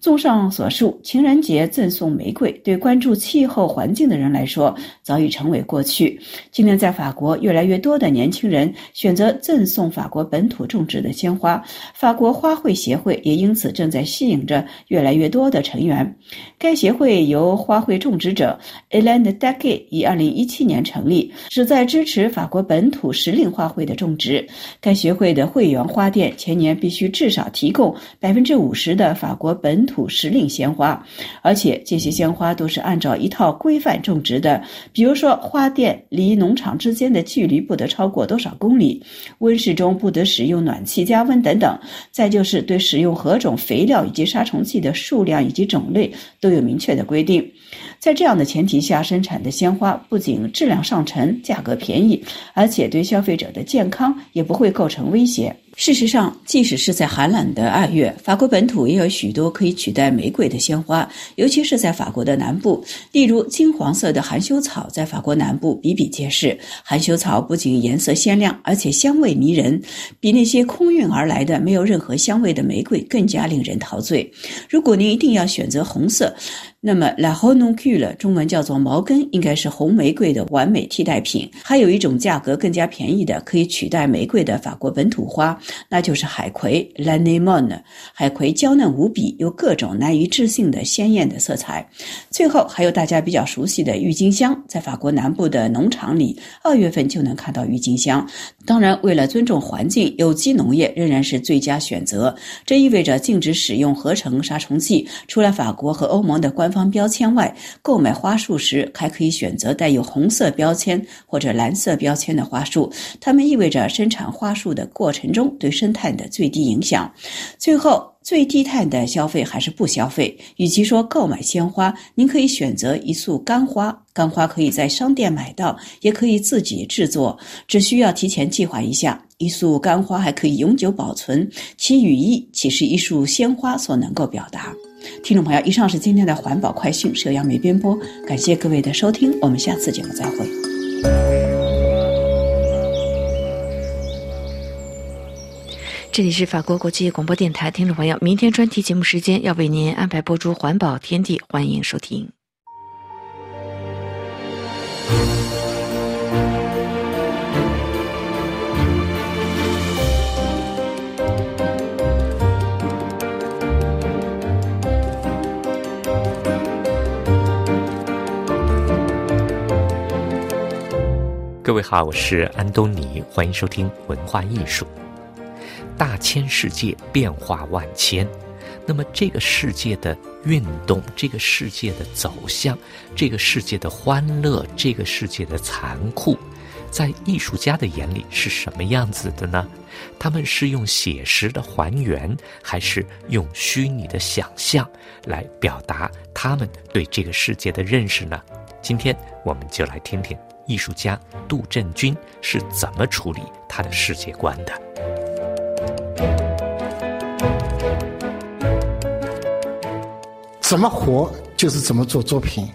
综上所述，情人节赠送玫瑰对关注气候环境的人来说早已成为过去。今年在法国，越来越多的年轻人选择赠送法国本土种植的鲜花，法国花卉协会也因此正在吸引着越来越多的成员。该协会由花卉种植者 e l a n d d a g e 于2017年成立，旨在支持法国本土时令花卉的种植。该协会的会员花店前年必须至少提供百分之五十的法国本土。土时令鲜花，而且这些鲜花都是按照一套规范种植的。比如说，花店离农场之间的距离不得超过多少公里，温室中不得使用暖气加温等等。再就是对使用何种肥料以及杀虫剂的数量以及种类都有明确的规定。在这样的前提下生产的鲜花不仅质量上乘、价格便宜，而且对消费者的健康也不会构成威胁。事实上，即使是在寒冷的二月，法国本土也有许多可以取代玫瑰的鲜花，尤其是在法国的南部。例如，金黄色的含羞草在法国南部比比皆是。含羞草不仅颜色鲜亮，而且香味迷人，比那些空运而来的没有任何香味的玫瑰更加令人陶醉。如果您一定要选择红色，那么，La h o n o n c u l e 中文叫做毛根，应该是红玫瑰的完美替代品。还有一种价格更加便宜的，可以取代玫瑰的法国本土花，那就是海葵 La n e m o n。海葵娇嫩无比，有各种难以置信的鲜艳的色彩。最后，还有大家比较熟悉的郁金香，在法国南部的农场里，二月份就能看到郁金香。当然，为了尊重环境，有机农业仍然是最佳选择。这意味着禁止使用合成杀虫剂。除了法国和欧盟的官方标签外，购买花束时还可以选择带有红色标签或者蓝色标签的花束，它们意味着生产花束的过程中对生态的最低影响。最后，最低碳的消费还是不消费？与其说购买鲜花，您可以选择一束干花，干花可以在商店买到，也可以自己制作，只需要提前计划一下。一束干花还可以永久保存，其寓意岂是一束鲜花所能够表达？听众朋友，以上是今天的环保快讯，是由杨梅编播，感谢各位的收听，我们下次节目再会。这里是法国国际广播电台，听众朋友，明天专题节目时间要为您安排播出《环保天地》，欢迎收听。各位好，我是安东尼，欢迎收听文化艺术。大千世界变化万千，那么这个世界的运动，这个世界的走向，这个世界的欢乐，这个世界的残酷，在艺术家的眼里是什么样子的呢？他们是用写实的还原，还是用虚拟的想象来表达他们对这个世界的认识呢？今天我们就来听听。艺术家杜振军是怎么处理他的世界观的？怎么活就是怎么做作品。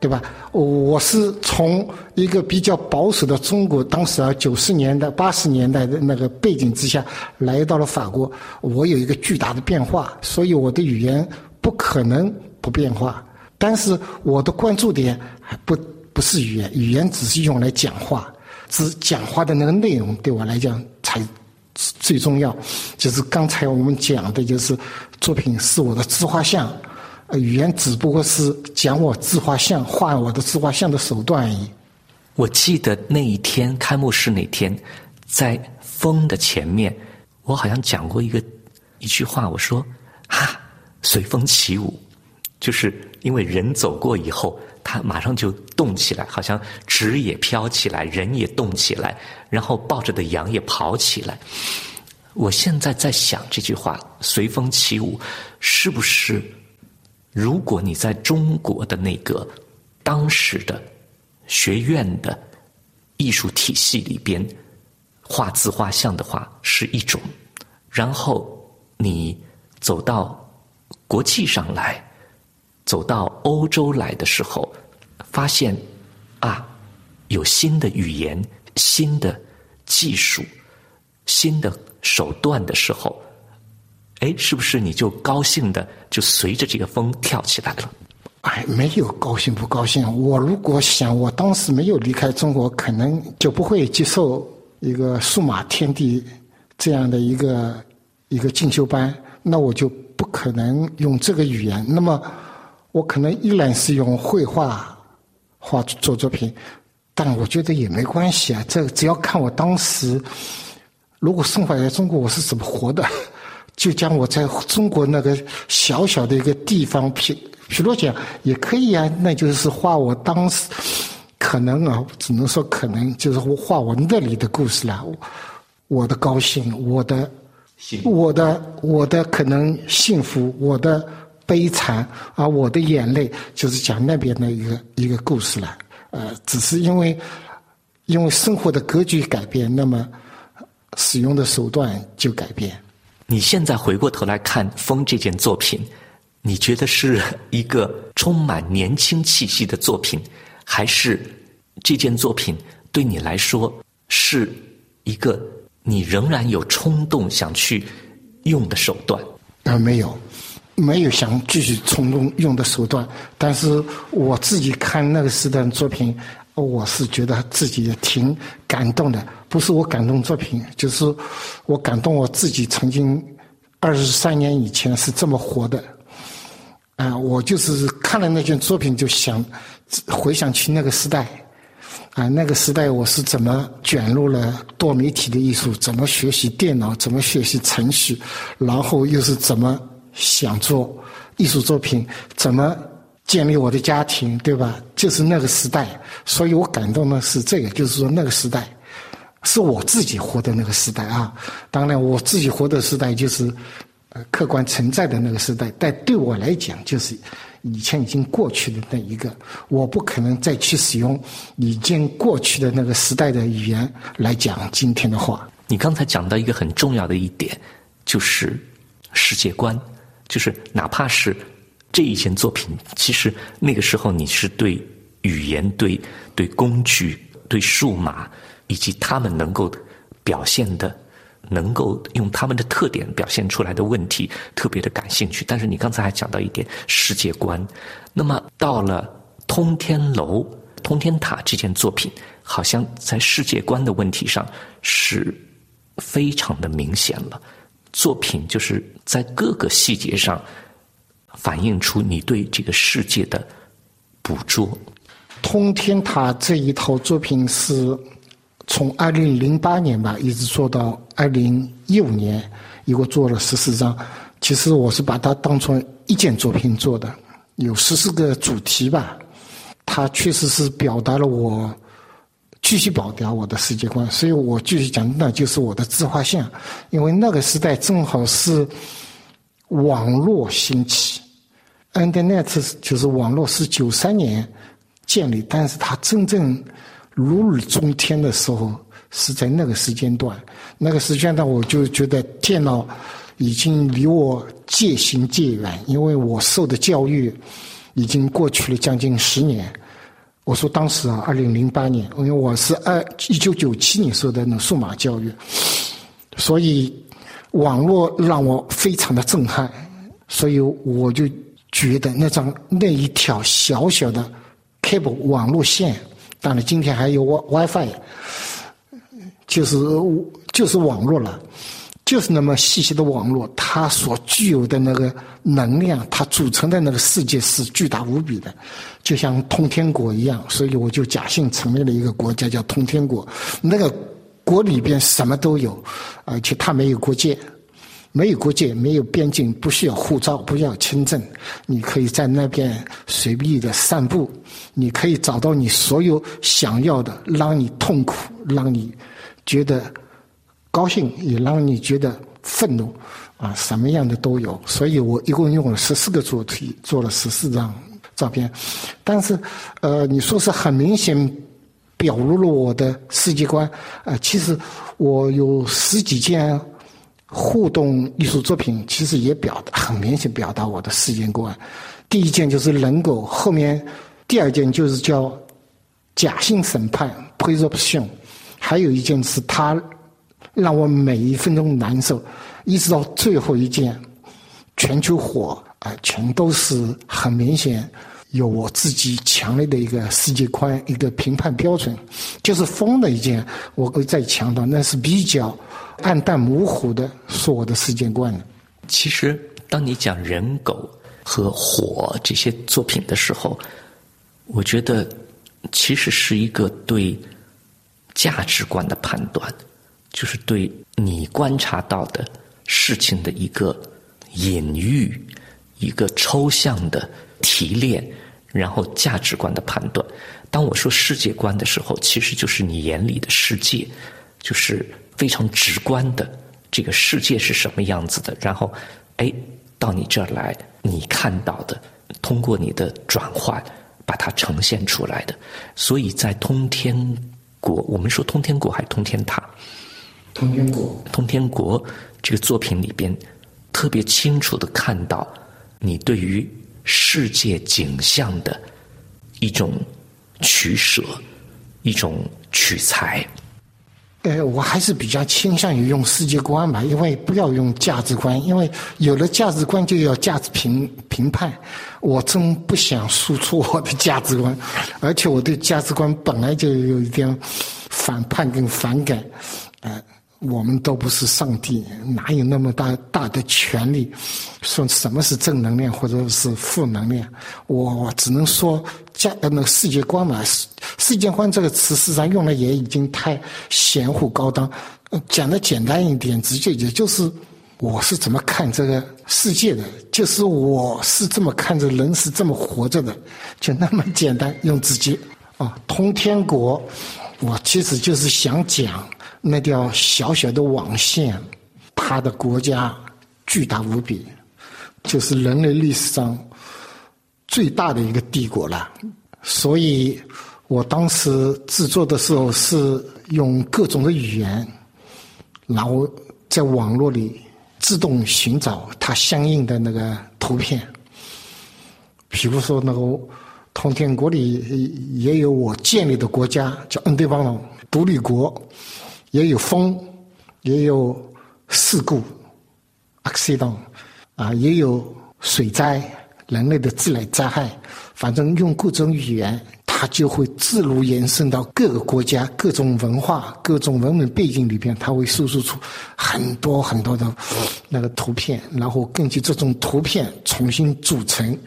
对吧？我是从一个比较保守的中国，当时啊九十年代、八十年代的那个背景之下，来到了法国，我有一个巨大的变化，所以我的语言不可能不变化。但是我的关注点还不不是语言，语言只是用来讲话，只讲话的那个内容对我来讲才最重要。就是刚才我们讲的，就是作品是我的自画像。语言只不过是讲我自画像、画我的自画像的手段而已。我记得那一天开幕式那天，在风的前面，我好像讲过一个一句话，我说：“哈，随风起舞。”就是因为人走过以后，它马上就动起来，好像纸也飘起来，人也动起来，然后抱着的羊也跑起来。我现在在想这句话“随风起舞”是不是？如果你在中国的那个当时的学院的艺术体系里边画自画像的话是一种，然后你走到国际上来，走到欧洲来的时候，发现啊有新的语言、新的技术、新的手段的时候。哎，是不是你就高兴的就随着这个风跳起来了？哎，没有高兴不高兴。我如果想，我当时没有离开中国，可能就不会接受一个数码天地这样的一个一个进修班。那我就不可能用这个语言。那么，我可能依然是用绘画画做作品。但我觉得也没关系啊。这只要看我当时如果生活在中国，我是怎么活的。就将我在中国那个小小的一个地方，譬譬如讲也可以啊，那就是画我当时可能啊，只能说可能就是画我那里的故事了。我的高兴，我的，我的我的可能幸福，我的悲惨啊，我的眼泪，就是讲那边的一个一个故事了。呃，只是因为因为生活的格局改变，那么使用的手段就改变。你现在回过头来看《风》这件作品，你觉得是一个充满年轻气息的作品，还是这件作品对你来说是一个你仍然有冲动想去用的手段？啊，没有，没有想继续冲动用的手段。但是我自己看那个时代的作品。我是觉得自己挺感动的，不是我感动作品，就是我感动我自己。曾经二十三年以前是这么活的，啊，我就是看了那件作品，就想回想起那个时代，啊，那个时代我是怎么卷入了多媒体的艺术，怎么学习电脑，怎么学习程序，然后又是怎么想做艺术作品，怎么。建立我的家庭，对吧？就是那个时代，所以我感动的是这个，就是说那个时代，是我自己活的那个时代啊。当然，我自己活的时代就是呃客观存在的那个时代，但对我来讲，就是以前已经过去的那一个，我不可能再去使用已经过去的那个时代的语言来讲今天的话。你刚才讲到一个很重要的一点，就是世界观，就是哪怕是。这一件作品，其实那个时候你是对语言、对对工具、对数码以及他们能够表现的、能够用他们的特点表现出来的问题特别的感兴趣。但是你刚才还讲到一点世界观，那么到了通天楼、通天塔这件作品，好像在世界观的问题上是非常的明显了。作品就是在各个细节上。反映出你对这个世界的捕捉。通天塔这一套作品是从二零零八年吧，一直做到二零一五年，一共做了十四张。其实我是把它当成一件作品做的，有十四个主题吧。它确实是表达了我继续保掉我的世界观，所以我继续讲，那就是我的自画像。因为那个时代正好是网络兴起。Internet 就是网络是九三年建立，但是它真正如日中天的时候是在那个时间段。那个时间段，我就觉得电脑已经离我渐行渐远，因为我受的教育已经过去了将近十年。我说当时啊，二零零八年，因为我是二一九九七年受的那数码教育，所以网络让我非常的震撼，所以我就觉得那张那一条小小的 cable 网络线，当然今天还有 WiFi，就是就是网络了。就是那么细细的网络，它所具有的那个能量，它组成的那个世界是巨大无比的，就像通天国一样。所以我就假性成立了一个国家，叫通天国。那个国里边什么都有，而且它没有国界，没有国界，没有边境，不需要护照，不需要签证，你可以在那边随意的散步，你可以找到你所有想要的，让你痛苦，让你觉得。高兴也让你觉得愤怒，啊，什么样的都有。所以我一共用了十四个主题，做了十四张照片。但是，呃，你说是很明显表露了我的世界观，呃，其实我有十几件互动艺术作品，其实也表达很明显表达我的世界观。第一件就是人狗，后面第二件就是叫假性审判 （presumption），还有一件是他。让我每一分钟难受，一直到最后一件，全球火啊，全都是很明显有我自己强烈的一个世界观、一个评判标准。就是疯的一件，我会再强调，那是比较暗淡模糊的，是我的世界观。其实，当你讲人狗和火这些作品的时候，我觉得其实是一个对价值观的判断。就是对你观察到的事情的一个隐喻，一个抽象的提炼，然后价值观的判断。当我说世界观的时候，其实就是你眼里的世界，就是非常直观的这个世界是什么样子的。然后，哎，到你这儿来，你看到的，通过你的转换，把它呈现出来的。所以在通天国，我们说通天国还是通天塔？通天国，通天国这个作品里边，特别清楚的看到你对于世界景象的一种取舍，一种取材。呃，我还是比较倾向于用世界观吧，因为不要用价值观，因为有了价值观就要价值评评判。我真不想输出我的价值观，而且我对价值观本来就有一点反叛跟反感，呃。我们都不是上帝，哪有那么大大的权利说什么是正能量或者是负能量？我只能说，价呃那个世界观嘛，世世界观这个词，实际上用的也已经太玄乎高档。讲的简单一点，直接也就是我是怎么看这个世界的，就是我是这么看着人是这么活着的，就那么 简单。用直接啊，通天国，我其实就是想讲。那条小小的网线，它的国家巨大无比，就是人类历史上最大的一个帝国了。所以我当时制作的时候是用各种的语言，然后在网络里自动寻找它相应的那个图片。比如说，那个通天国里也有我建立的国家，叫恩德邦隆独立国。也有风，也有事故，accident，啊，也有水灾，人类的自然灾害。反正用各种语言，它就会自如延伸到各个国家、各种文化、各种文明背景里边，它会输出出很多很多的那个图片，然后根据这种图片重新组成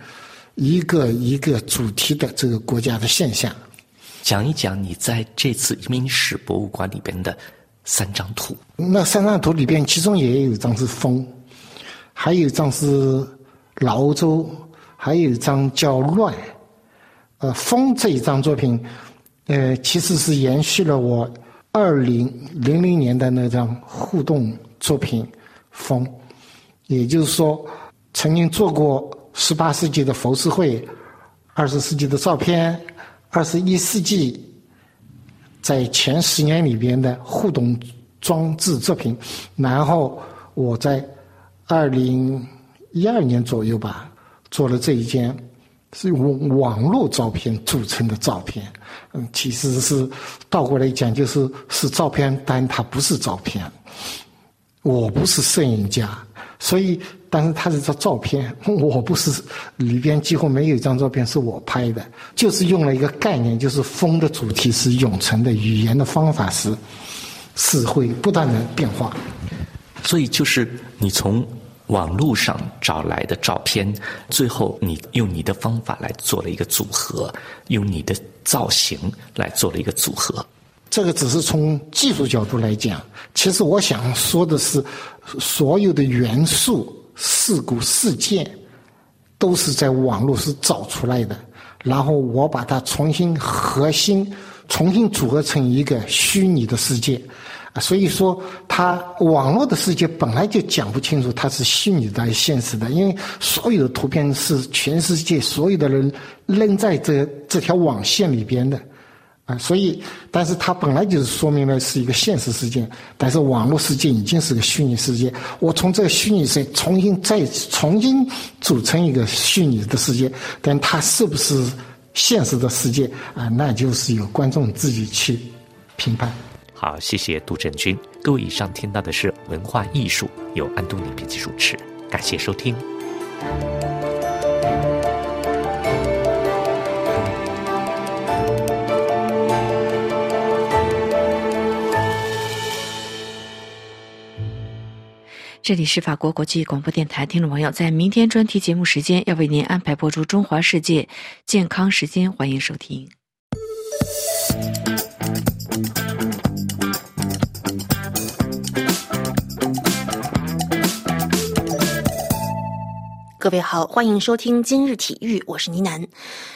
一个一个主题的这个国家的现象。讲一讲你在这次移民史博物馆里边的。三张图，那三张图里边，其中也有一张是风，还有一张是老欧洲，还有一张叫乱。呃，风这一张作品，呃，其实是延续了我二零零零年的那张互动作品风，也就是说，曾经做过十八世纪的浮世绘，二十世纪的照片，二十一世纪。在前十年里边的互动装置作品，然后我在二零一二年左右吧，做了这一件是用网络照片组成的照片。嗯，其实是倒过来讲，就是是照片，但它不是照片。我不是摄影家，所以，但是它是张照片，我不是里边几乎没有一张照片是我拍的，就是用了一个概念，就是风的主题是永存的，语言的方法是是会不断的变化，所以就是你从网络上找来的照片，最后你用你的方法来做了一个组合，用你的造型来做了一个组合。这个只是从技术角度来讲，其实我想说的是，所有的元素、事故、事件，都是在网络是找出来的，然后我把它重新核心、重新组合成一个虚拟的世界。所以说，它网络的世界本来就讲不清楚它是虚拟的还是现实的，因为所有的图片是全世界所有的人扔在这这条网线里边的。啊，所以，但是它本来就是说明了是一个现实世界，但是网络世界已经是个虚拟世界。我从这个虚拟世界重新再重新组成一个虚拟的世界，但它是不是现实的世界啊？那就是由观众自己去评判。好，谢谢杜振军。各位，以上听到的是文化艺术，由安东尼编辑主持，感谢收听。这里是法国国际广播电台，听众朋友，在明天专题节目时间要为您安排播出《中华世界健康时间》，欢迎收听。各位好，欢迎收听今日体育，我是倪楠。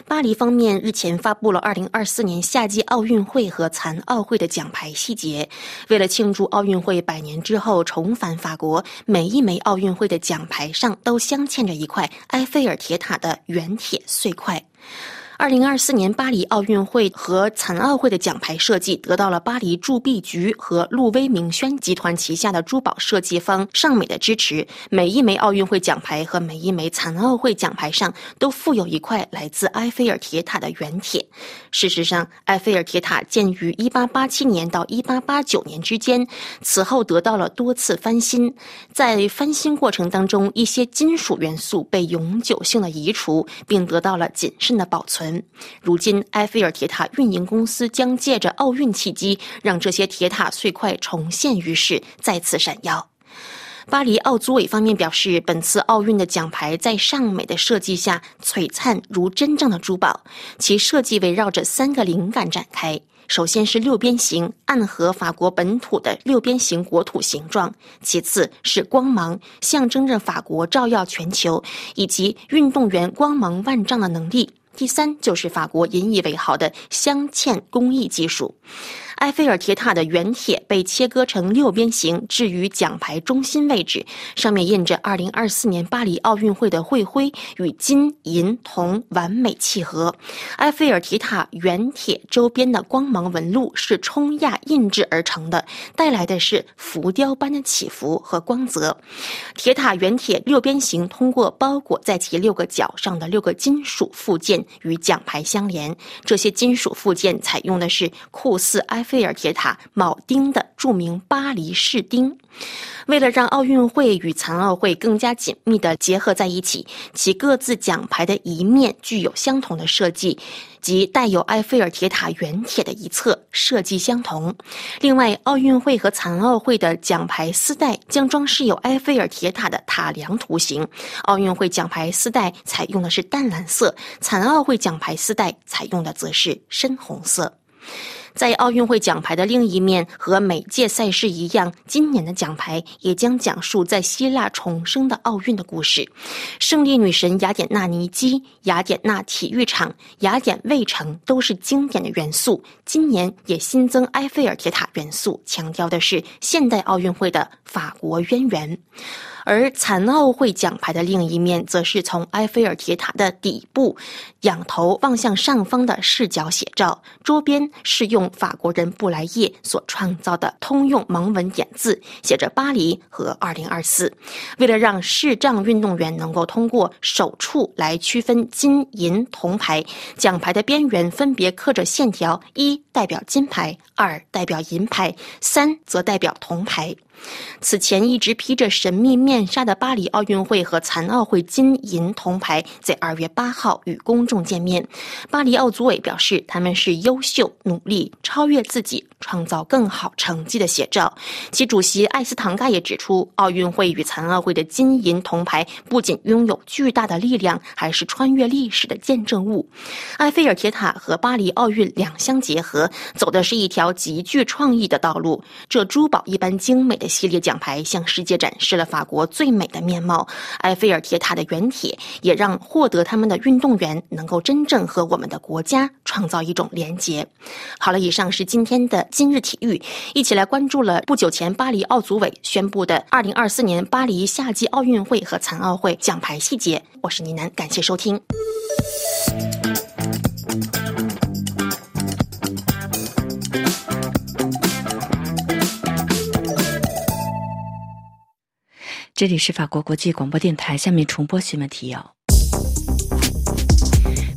巴黎方面日前发布了二零二四年夏季奥运会和残奥会的奖牌细节。为了庆祝奥运会百年之后重返法国，每一枚奥运会的奖牌上都镶嵌着一块埃菲尔铁塔的原铁碎块。二零二四年巴黎奥运会和残奥会的奖牌设计得到了巴黎铸币局和路威明轩集团旗下的珠宝设计方尚美的支持。每一枚奥运会奖牌和每一枚残奥会奖牌上都附有一块来自埃菲尔铁塔的原铁。事实上，埃菲尔铁塔建于一八八七年到一八八九年之间，此后得到了多次翻新。在翻新过程当中，一些金属元素被永久性的移除，并得到了谨慎的保存。如今，埃菲尔铁塔运营公司将借着奥运契机，让这些铁塔碎块重现于世，再次闪耀。巴黎奥组委方面表示，本次奥运的奖牌在尚美的设计下璀璨如真正的珠宝。其设计围绕着三个灵感展开：首先是六边形，暗合法国本土的六边形国土形状；其次是光芒，象征着法国照耀全球以及运动员光芒万丈的能力。第三就是法国引以为豪的镶嵌工艺技术。埃菲尔铁塔的原铁被切割成六边形，置于奖牌中心位置，上面印着2024年巴黎奥运会的会徽，与金银铜完美契合。埃菲尔铁塔原铁周边的光芒纹路是冲压印制而成的，带来的是浮雕般的起伏和光泽。铁塔原铁六边形通过包裹在其六个角上的六个金属附件与奖牌相连，这些金属附件采用的是酷似埃。菲尔铁塔铆钉的著名巴黎士钉，为了让奥运会与残奥会更加紧密的结合在一起，其各自奖牌的一面具有相同的设计，即带有埃菲尔铁塔原铁的一侧设计相同。另外，奥运会和残奥会的奖牌丝带将装饰有埃菲尔铁塔的塔梁图形。奥运会奖牌丝带采用的是淡蓝色，残奥会奖牌丝带采用的则是深红色。在奥运会奖牌的另一面，和每届赛事一样，今年的奖牌也将讲述在希腊重生的奥运的故事。胜利女神雅典娜尼基、雅典娜体育场、雅典卫城都是经典的元素。今年也新增埃菲尔铁塔元素，强调的是现代奥运会的法国渊源。而残奥会奖牌的另一面，则是从埃菲尔铁塔的底部仰头望向上方的视角写照，桌边是用。法国人布莱叶所创造的通用盲文点字，写着“巴黎”和“二零二四”。为了让视障运动员能够通过手触来区分金银铜牌，奖牌的边缘分别刻着线条：一代表金牌，二代表银牌，三则代表铜牌。此前一直披着神秘面纱的巴黎奥运会和残奥会金银铜牌，在二月八号与公众见面。巴黎奥组委表示，他们是优秀、努力、超越自己、创造更好成绩的写照。其主席艾斯唐盖也指出，奥运会与残奥会的金银铜牌不仅拥有巨大的力量，还是穿越历史的见证物。埃菲尔铁塔和巴黎奥运两相结合，走的是一条极具创意的道路。这珠宝一般精美的。系列奖牌向世界展示了法国最美的面貌。埃菲尔铁塔的原铁也让获得他们的运动员能够真正和我们的国家创造一种连结。好了，以上是今天的今日体育，一起来关注了不久前巴黎奥组委宣布的二零二四年巴黎夏季奥运会和残奥会奖牌细节。我是倪楠，感谢收听。这里是法国国际广播电台，下面重播新闻提要。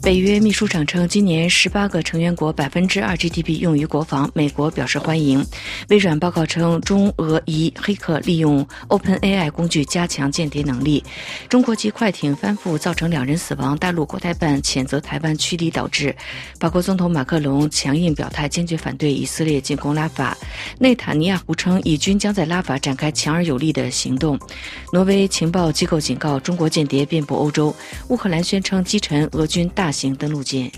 北约秘书长称，今年十八个成员国百分之二 GDP 用于国防，美国表示欢迎。微软报告称，中俄疑黑客利用 OpenAI 工具加强间谍能力。中国籍快艇翻覆造成两人死亡，大陆国台办谴责台湾驱离导致。法国总统马克龙强硬表态，坚决反对以色列进攻拉法。内塔尼亚胡称，以军将在拉法展开强而有力的行动。挪威情报机构警告，中国间谍遍布欧洲。乌克兰宣称击沉俄军大。行登陆舰。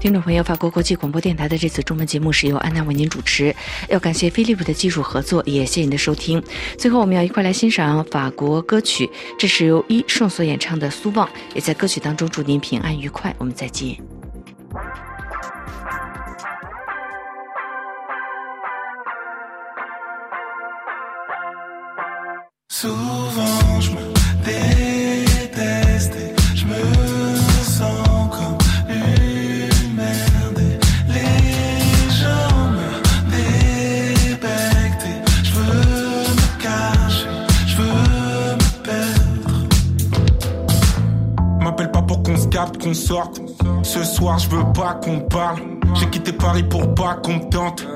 听众朋友，法国国际广播电台的这次中文节目是由安娜为您主持，要感谢飞利浦的技术合作，也谢谢您的收听。最后，我们要一块来欣赏法国歌曲，这是由伊圣所演唱的《苏望》，也在歌曲当中祝您平安愉快。我们再见。Souvent je me déteste je me sens comme une merde. Les gens me débectent je veux me cacher, je veux me perdre. M'appelle pas pour qu'on se capte, qu'on sorte. Ce soir je veux pas qu'on parle. J'ai quitté Paris pour pas qu'on tente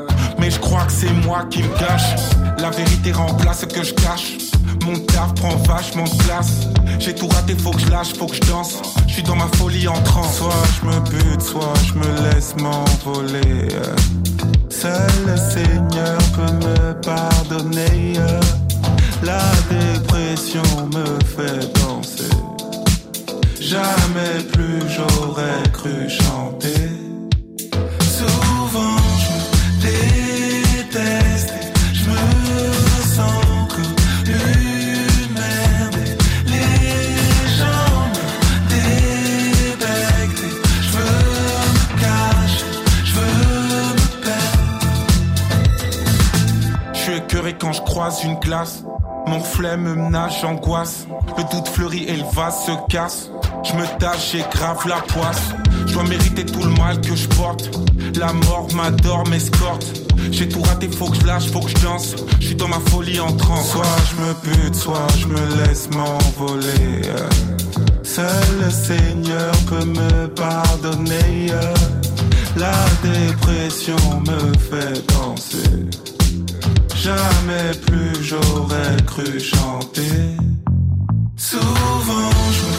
Mais je crois que c'est moi qui me cache La vérité remplace ce que je cache mon taf prend vachement de place. J'ai tout raté, faut que je lâche, faut que je danse. Je suis dans ma folie en transe. Soit je me bute, soit je me laisse m'envoler. Seul le Seigneur peut Mon reflet me menage, j'angoisse. Le doute fleurit et le vase se casse. Je me tâche, j'ai grave la poisse. Je dois mériter tout le mal que je porte. La mort m'adore, m'escorte. J'ai tout raté, faut que je lâche, faut que je danse. Je suis dans ma folie en transe. Soit je me bute, soit je me laisse m'envoler. Seul le Seigneur peut me pardonner. La dépression me fait danser. Jamais plus j'aurais cru chanter. Souvent je me